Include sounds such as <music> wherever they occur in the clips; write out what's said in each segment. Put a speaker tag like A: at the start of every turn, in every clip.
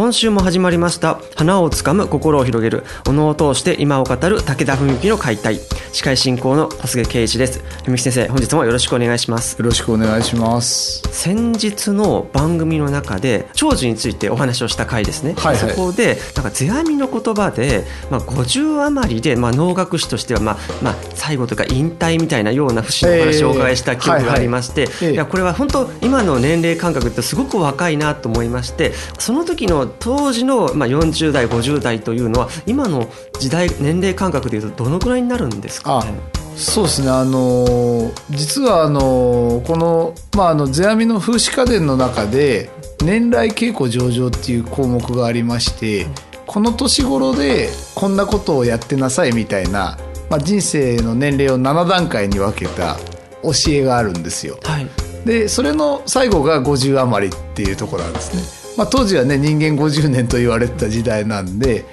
A: 今週も始まりました。花をつかむ心を広げる。お能を通して今を語る。武田文幸の解体。司会進行の小菅圭一です。文幸先生本日もよろしくお願いします。
B: よろしくお願いします。
A: 先日の番組の中で長寿についてお話をした回ですね、はいはい、そこでなんか世阿弥の言葉で、まあ、50余りで、まあ、能楽師としては、まあまあ、最後というか引退みたいなような節のお話をお伺いした記憶がありまして、えー。はいはい、いやこれは本当今の年齢感覚ってすごく若いなと思いまして。その時の当時の、まあ、40代50代というのは今の時代年齢感覚でいうとどのくらいになるんですか、ね、
B: そうですねあの実はあのこの,、まあ、あの世阿弥の風刺家電の中で年来稽古上々っていう項目がありましてこの年頃でこんなことをやってなさいみたいな、まあ、人生の年齢を7段階に分けた教えがあるんですよ。はい、でそれの最後が50余りっていうところなんですね。まあ、当時はね人間50年と言われてた時代なんで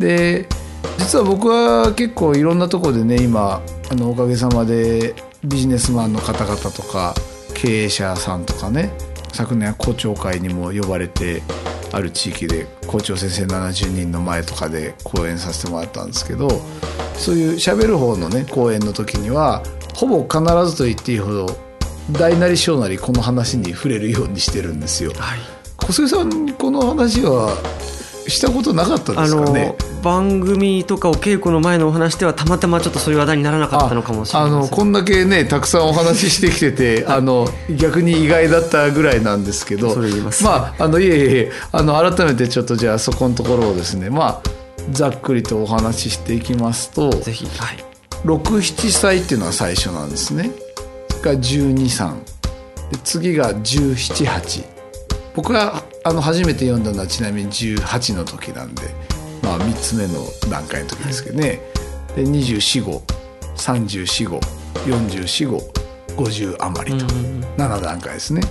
B: で実は僕は結構いろんなとこでね今あのおかげさまでビジネスマンの方々とか経営者さんとかね昨年は校長会にも呼ばれてある地域で校長先生70人の前とかで講演させてもらったんですけどそういう喋る方のね講演の時にはほぼ必ずと言っていいほど大なり小なりこの話に触れるようにしてるんですよ。はい小杉さんこの話はしたことなかったですかね？
A: 番組とかお稽古の前のお話ではたまたまちょっとそういう話題にならなかったのかもしれないあの
B: こんだけねたくさんお話ししてきてて <laughs> あの逆に意外だったぐらいなんですけど。まああのいえいえあの改めてちょっとじゃあそこのところをですねまあざっくりとお話ししていきますとぜひ、はい、67歳っていうのは最初なんですね。が123次が1718僕があの初めて読んだのはちなみに18の時なんで、まあ、3つ目の段階の時ですけどね、で24号34号44号50余りと7段階ですね。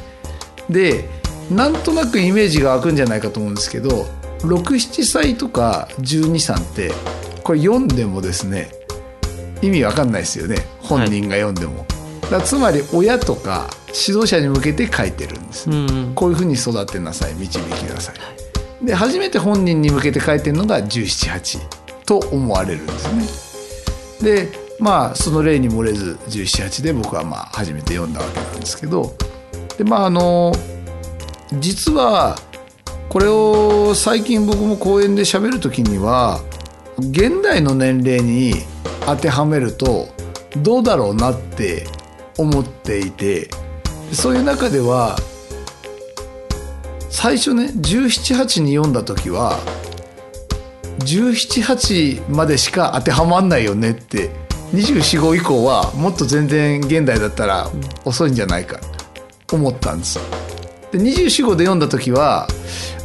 B: でなんとなくイメージが湧くんじゃないかと思うんですけど67歳とか123ってこれ読んでもですね意味わかんないですよね本人が読んでも。はい、つまり親とか指導者に向けて書いてるんです、うん、こういうふうに育てなさい導きなさい。で初めて本人に向けて書いてるのが178と思われるんですね。でまあその例に漏れず178で僕はまあ初めて読んだわけなんですけど。でまああの実はこれを最近僕も講演で喋る時には現代の年齢に当てはめるとどうだろうなって思っていてそういう中では最初ね178に読んだ時は178までしか当てはまんないよねって245以降はもっと全然現代だったら遅いんじゃないかと思ったんですで24号で読んだ時は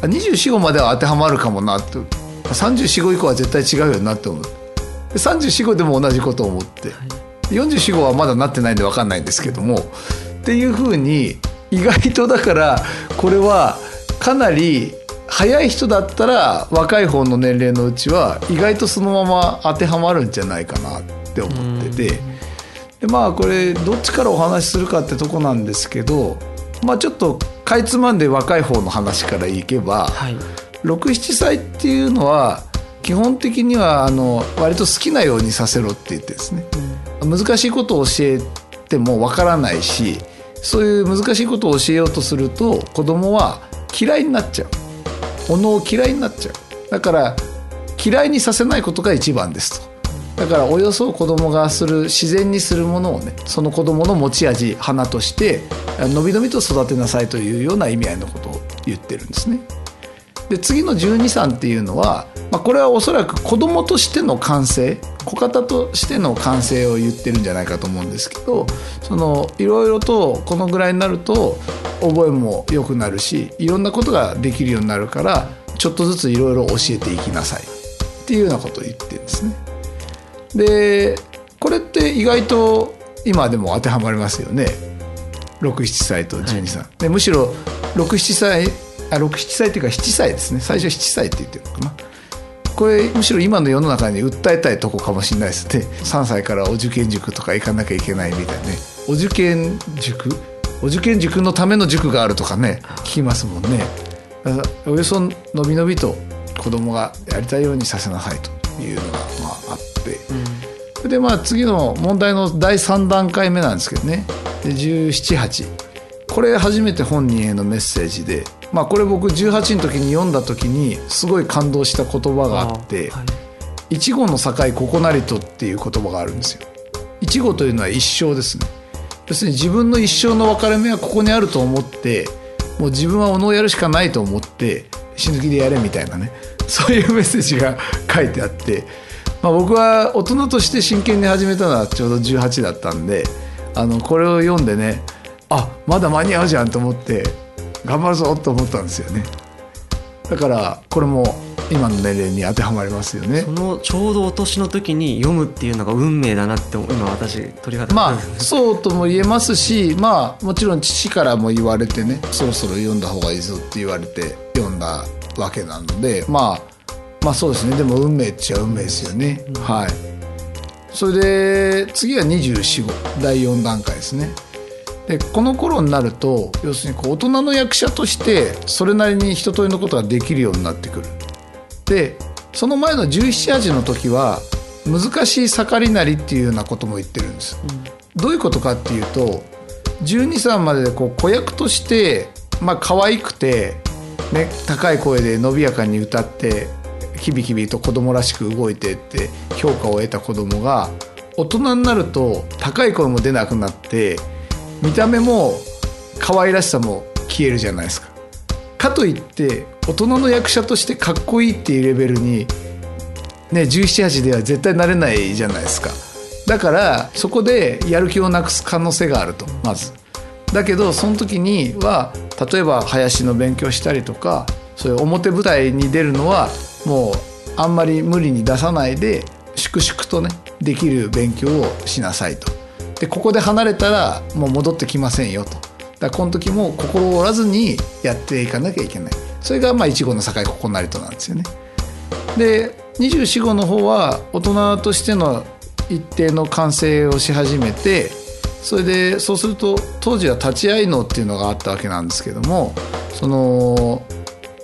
B: 24号までは当てはまるかもなと。34号以降は絶対違うよなって思う。34号でも同じことを思って。44号はまだなってないんで分かんないんですけどもっていうふうに意外とだからこれはかなり早い人だったら若い方の年齢のうちは意外とそのまま当てはまるんじゃないかなって思ってて。でまあこれどっちからお話しするかってとこなんですけどまあちょっとかいつまんで若い方の話からいけば、はい、67歳っていうのは基本的にはあの割と好きなようにさせろって言ってですね、難しいことを教えてもわからないしそういう難しいことを教えようとすると子供は嫌いになっちゃう。おのを嫌いになっちゃう。だから嫌いにさせないことが一番ですと。だからおよそ子供がする自然にするものをねその子供の持ち味花としてのびのびと育てなさいというような意味合いのことを言ってるんですね。で次の123っていうのは、まあ、これはおそらく子供としての感性子方としての感性を言ってるんじゃないかと思うんですけどそのいろいろとこのぐらいになると覚えも良くなるしいろんなことができるようになるからちょっとずついろいろ教えていきなさい。っていうようなことを言ってるんですね。でこれって意外と今でも当てはまりますよね。67歳と12歳、はい、でむしろ67歳あ67歳っていうか7歳ですね。最初7歳って言ってるのかな。これむしろ今の世の中に訴えたいとこかもしれないですね。3歳からお受験塾とか行かなきゃいけないみたいなね。お受験塾？お受験塾のための塾があるとかね聞きますもんね。およそのびのびと子供がやりたいようにさせなさいというのがまああって、うん、でまあ次の問題の第3段階目なんですけどね。で178これ初めて本人へのメッセージでまあこれ僕18の時に読んだ時にすごい感動した言葉があって「いちごの境ここなりと」っていう言葉があるんですよ。いちごというのは一生ですね。要するに自分の一生の分かれ目はここにあると思ってもう自分はおのをやるしかないと思って死ぬ気でやれみたいなねそういうメッセージが書いてあって、まあ、僕は大人として真剣に始めたのはちょうど18だったんであのこれを読んでねあまだ間に合うじゃんと思って頑張るぞと思ったんですよね。だからこれも今の年齢に当てはまりますよね。
A: そのちょうどお年の時に読むっていうのが運命だなって今私鳥肌
B: まあそうとも言えますしまあもちろん父からも言われてねそろそろ読んだ方がいいぞって言われて読んだわけなのでまあまあそうですね。でも運命っちゃ運命ですよね、うん、はい。それで次は24号第4段階ですねでこの頃になると要するにこう大人の役者としてそれなりに一通りのことができるようになってくる。でその前の1718の時は難しい盛りなりっていうようなことも言ってるんです、うん、どういうことかっていうと12歳まででこう子役としてまあ可愛くてね、高い声で伸びやかに歌ってキビキビと子供らしく動いてって評価を得た子供が大人になると高い声も出なくなって見た目も可愛らしさも消えるじゃないですか。かといって大人の役者としてかっこいいっていうレベルに、ね、1718では絶対なれないじゃないですか。だからそこでやる気をなくす可能性があるとまず。だけどその時には例えば林の勉強したりとかそういう表舞台に出るのはもうあんまり無理に出さないで粛々とねできる勉強をしなさいと。でここで離れたらもう戻ってきませんよと。だこの時も心折らずにやっていかなきゃいけない。それがまあ一号の境ここなりとなんですよね。で24号の方は大人としての一定の完成をし始めてそれでそうすると当時は立ち会い能っていうのがあったわけなんですけどもその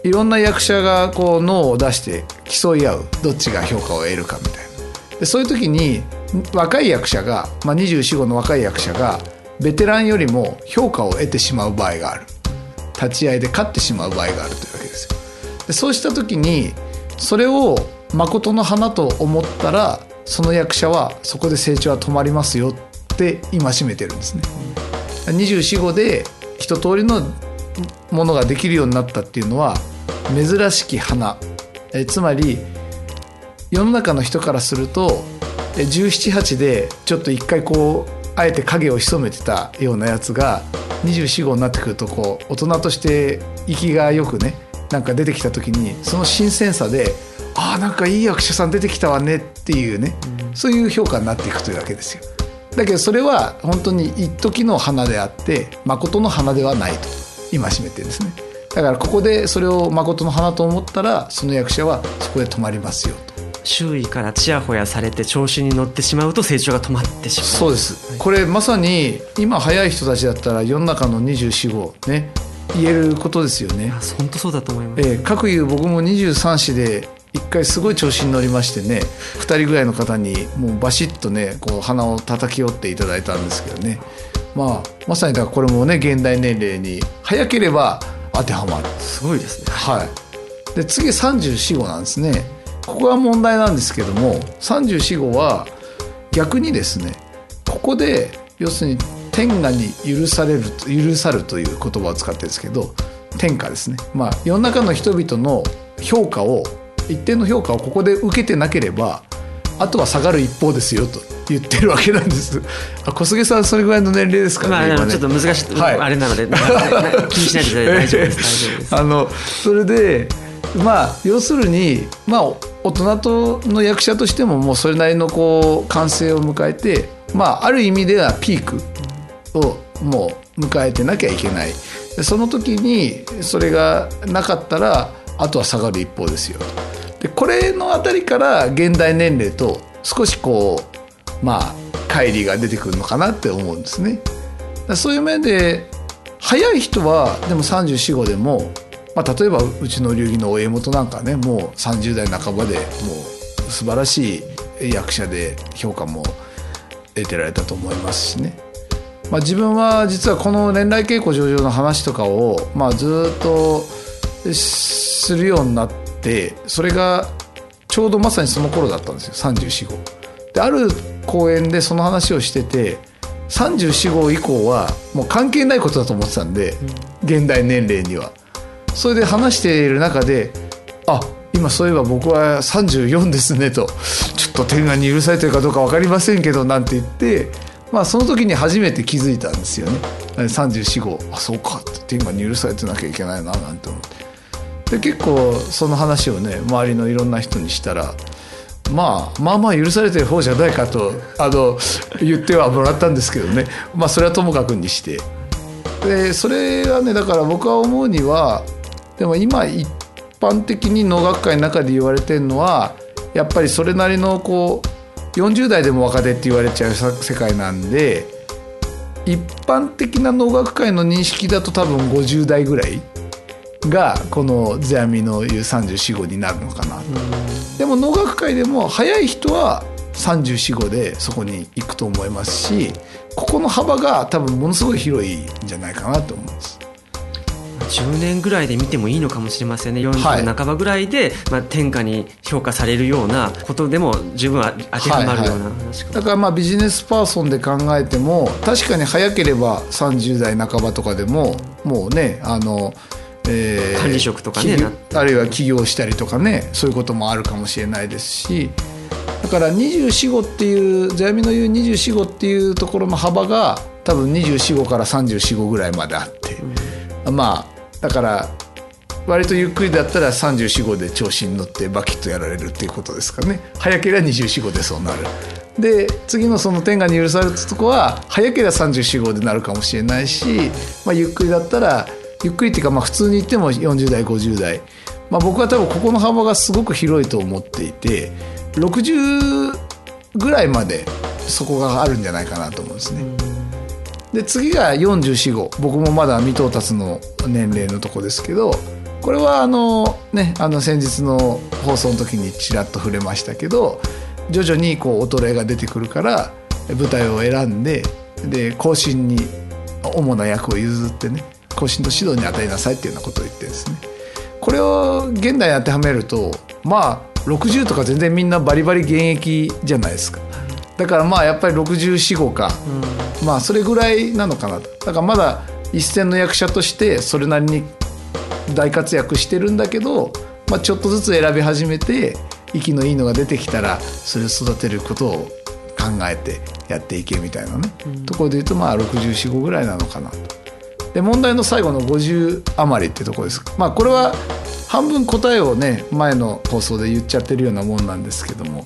B: いろんな役者がこう脳を出して競い合うどっちが評価を得るかみたいなでそういう時に若い役者が、まあ、2425の若い役者がベテランよりも評価を得てしまう場合がある。立ち会いで勝ってしまう場合があるというわけですよ。でそうした時にそれを誠の花と思ったらその役者はそこで成長は止まりますよって今しめてるんですね。24号で一通りのものができるようになったっていうのは珍しき花。えつまり世の中の人からすると1718でちょっと一回こうあえて影を潜めてたようなやつが24号になってくるとこう大人として息がよくねなんか出てきた時にその新鮮さでああんかいい役者さん出てきたわねっていうね、うん、そういう評価になっていくというわけですよ。だけどそれは本当に一時の花であって誠の花ではないと今しめてるんですね。だからここでそれを誠の花と思ったらその役者はそこで止まりますよ。と
A: 周囲からちやほやされて調子に乗ってしまうと成長が止まってしまう。
B: そうです、はい、これまさに今早い人たちだったら世の中の24号ね言えることですよね。
A: 本当そうだと思います、
B: えー、各いう僕も23子で一回すごい調子に乗りましてね2人ぐらいの方にもうバシッとねこう鼻を叩き折っていただいたんですけどね。まあまさにだからこれもね現代年齢に早ければ当てはまる。
A: すごいですね。
B: はい。で次34号なんですねここが問題なんですけども34号は逆にですねここで要するに天下に許される許さるという言葉を使ってるんですけど天下ですね。まあ世の中の人々の評価を一定の評価をここで受けてなければあとは下がる一方ですよと言ってるわけなんです。あ小菅さんそれぐらいの年齢ですか
A: ね,、まあ、ね。ちょっと難しい、はい、あれなので気にしないで大丈夫です。大丈夫です。<laughs>
B: あのそれでまあ要するにまあ大人との役者としてももうそれなりのこう完成を迎えてまあある意味ではピークをもう迎えてなきゃいけない。その時にそれがなかったらあとは下がる一方ですよ。でこれのあたりから現代年齢と少しこうまあ乖離が出てくるのかなって思うんですね。そういう面で早い人はでも3 4 5でも、まあ、例えばうちの流儀のお家元なんかねもう30代半ばでもう素晴らしい役者で評価も得てられたと思いますしねまあ、自分は実はこの年来稽古上々の話とかを、まあ、ずっとするようになってそれがちょうどまさにその頃だったんですよ34号。である公演でその話をしてて34号以降はもう関係ないことだと思ってたんで、現代年齢には。それで話している中であ今そういえば僕は34ですねとちょっと天下に許されてるかどうか分かりませんけどなんて言ってまあ、その時に初めて気づいたんですよね。34号。あそうか。って今に許されてなきゃいけないななんて思って。で結構その話をね周りのいろんな人にしたらまあまあまあ許されてる方じゃないかとあの言ってはもらったんですけどね。まあそれはともかくにして。でそれはねだから僕は思うにはでも今一般的に能楽会の中で言われてるのはやっぱりそれなりのこう40代でも若手って言われちゃう世界なんで一般的な能楽界の認識だと多分50代ぐらいがこの世阿弥の言う345になるのかなでも能楽界でも早い人は345でそこに行くと思いますしここの幅が多分ものすごい広いんじゃないかなと思うんです。
A: 10年ぐらいで見てもいいのかもしれませんね。40半ばぐらいで、まあ、天下に評価されるようなことでも十分当てはまるような
B: はいはい、だからまあビジネスパーソンで考えても確かに早ければ30代半ばとかでももうねあの
A: えー、管理職とかね
B: あるいは起業したりとかねそういうこともあるかもしれないですしだから24号っていう座闇の言う24号っていうところの幅が多分24号から34号ぐらいまであって、うん、まあだから割とゆっくりだったら34号で調子に乗ってバキッとやられるっていうことですかね。早ければ24号でそうなる。で次のその天下に許されたとこは早ければ34号でなるかもしれないし、まあ、ゆっくりだったらゆっくりっていうかまあ普通に言っても40代50代、まあ、僕は多分ここの幅がすごく広いと思っていて60ぐらいまでそこがあるんじゃないかなと思うんですね。で次が44号僕もまだ未到達の年齢のとこですけどこれはあのねあの先日の放送の時にちらっと触れましたけど徐々にこう衰えが出てくるから舞台を選んでで後進に主な役を譲ってね後進と指導に与えなさいっていうようなことを言ってですね。これを現代に当てはめるとまあ60とか全然みんなバリバリ現役じゃないですか。だからまあやっぱり645か、うん、まあそれぐらいなのかなと。だからまだ一線の役者としてそれなりに大活躍してるんだけど、まあ、ちょっとずつ選び始めて息のいいのが出てきたらそれを育てることを考えてやっていけみたいなね、うん、ところで言うとまあ645ぐらいなのかなと。で問題の最後の50余りってとこです。まあこれは半分答えをね前の放送で言っちゃってるようなもんなんですけども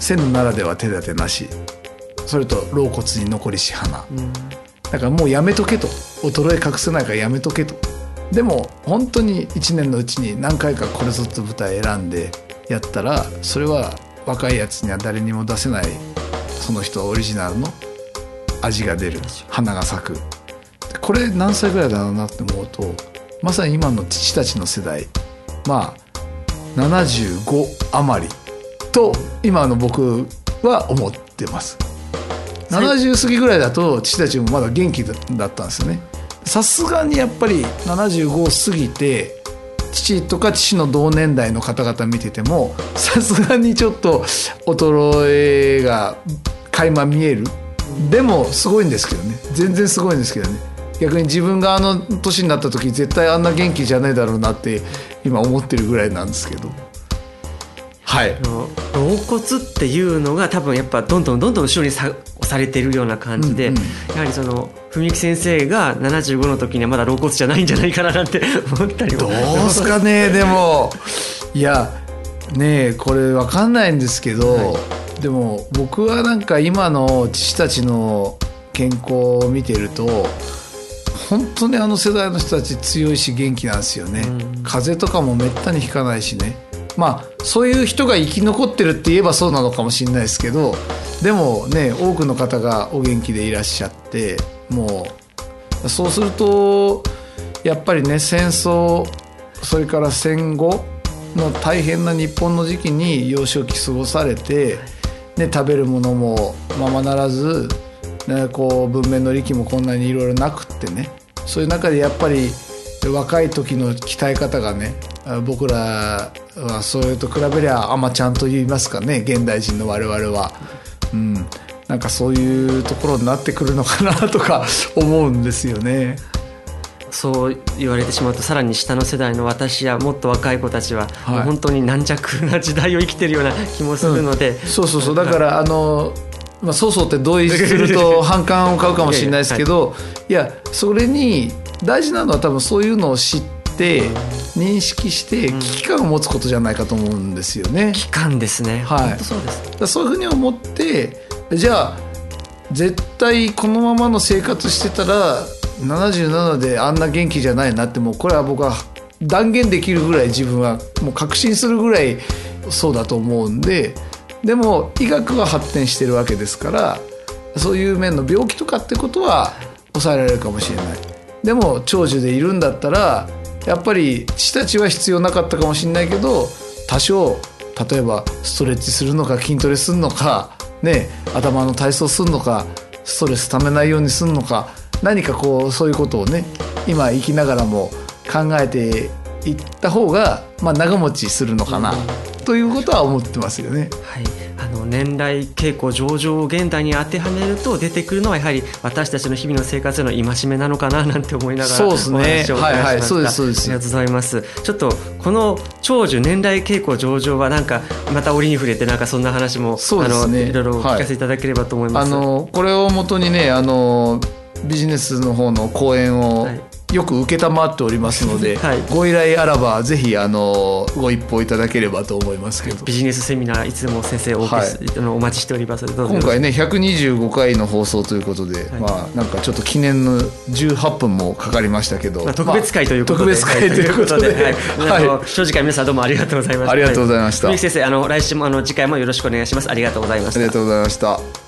B: 線ならでは手立てなし。それと老骨に残りし花、うん、だからもうやめとけと。衰え隠せないからやめとけと。でも本当に1年のうちに何回かこれぞって舞台選んでやったらそれは若いやつには誰にも出せないその人オリジナルの味が出る。花が咲く。これ何歳ぐらいだろうなって思うとまさに今の父たちの世代。まあ75余りと今の僕は思ってます。70過ぎぐらいだと父たちもまだ元気だったんですよね。さすがにやっぱり75過ぎて父とか父の同年代の方々見ててもさすがにちょっと衰えが垣間見える。でもすごいんですけどね。全然すごいんですけどね。逆に自分があの年になった時絶対あんな元気じゃねえだろうなって今思ってるぐらいなんですけど。
A: はい、老骨っていうのが多分やっぱどんどんどんどん後ろにさ押されてるような感じで、うんうん、やはりその文木先生が75の時にはまだ老骨じゃないんじゃないかななんて <laughs> 思ったりも。
B: どうすかね <laughs> でも。いやねこれ分かんないんですけど、はい、でも僕はなんか今の父たちの健康を見てると本当にあの世代の人たち強いし元気なんですよね、うん、風邪とかもめったにひかないしねまあそういう人が生き残ってるって言えばそうなのかもしれないですけどでもね多くの方がお元気でいらっしゃってもうそうするとやっぱりね戦争それから戦後の大変な日本の時期に幼少期過ごされて、ね、食べるものもままならず、ね、こう文明の利器もこんなにいろいろなくってねそういう中でやっぱり若い時の鍛え方がね僕らはそれと比べりゃあんまちゃんと言いますかね現代人の我々は。うん、なんかそういうところになってくるのかなとか思うんですよね。
A: そう言われてしまうとさらに下の世代の私やもっと若い子たちは、本当に軟弱な時代を生きてるような気もするので、
B: うん、そうそうそう。だからあのまあ、そうそうって同意すると反感を買うかもしれないですけど、<laughs> い。やそれに大事なのは多分そういうのを知ってて認識して危機感を持つことじゃないかと思うんですよね。
A: 危機感ですね。
B: はい。そうです。そういうふうに思ってじゃあ絶対このままの生活してたら77であんな元気じゃないなってもうこれは僕は断言できるぐらい自分はもう確信するぐらいそうだと思うんででも医学は発展してるわけですからそういう面の病気とかってことは抑えられるかもしれないでも長寿でいるんだったらやっぱり父たちは必要なかったかもしれないけど多少例えばストレッチするのか筋トレするのか、ね、頭の体操するのかストレスためないようにするのか何かこうそういうことをね今生きながらも考えていった方が、まあ、長持ちするのかな、ということは思ってますよね。
A: はいあの年代傾向上場を現代に当てはめると出てくるのはやはり私たちの日々の生活への戒めなのかななんて思いながら
B: そうですね。はいはいそうですそうで
A: す。ありがとうございます。ちょっとこの長寿年代傾向上場はなんかまた折に触れてなんかそんな話も
B: そうです、ね、あの
A: いろいろ聞かせていただければと思います、
B: はい、あのこれをもとにねあのビジネスの方の講演を、はいよく承っておりますので、はい、ご依頼あらばぜひあのご一報いただければと思いますけど。
A: ビジネスセミナーいつでも先生お,、はい、お待ちしております。
B: 今回ね125回の放送ということで、はい、まあなんかちょっと記念の18分もかかりましたけど、まあ、
A: 特別会ということ
B: で、まあ、特別会ということで、
A: はい、<laughs> 正直皆さんどうもありがとうございました。
B: ありがとうございました、
A: 先生あの来週もあの次回もよろしくお願いします。ありがとうございました。
B: ありがとうございました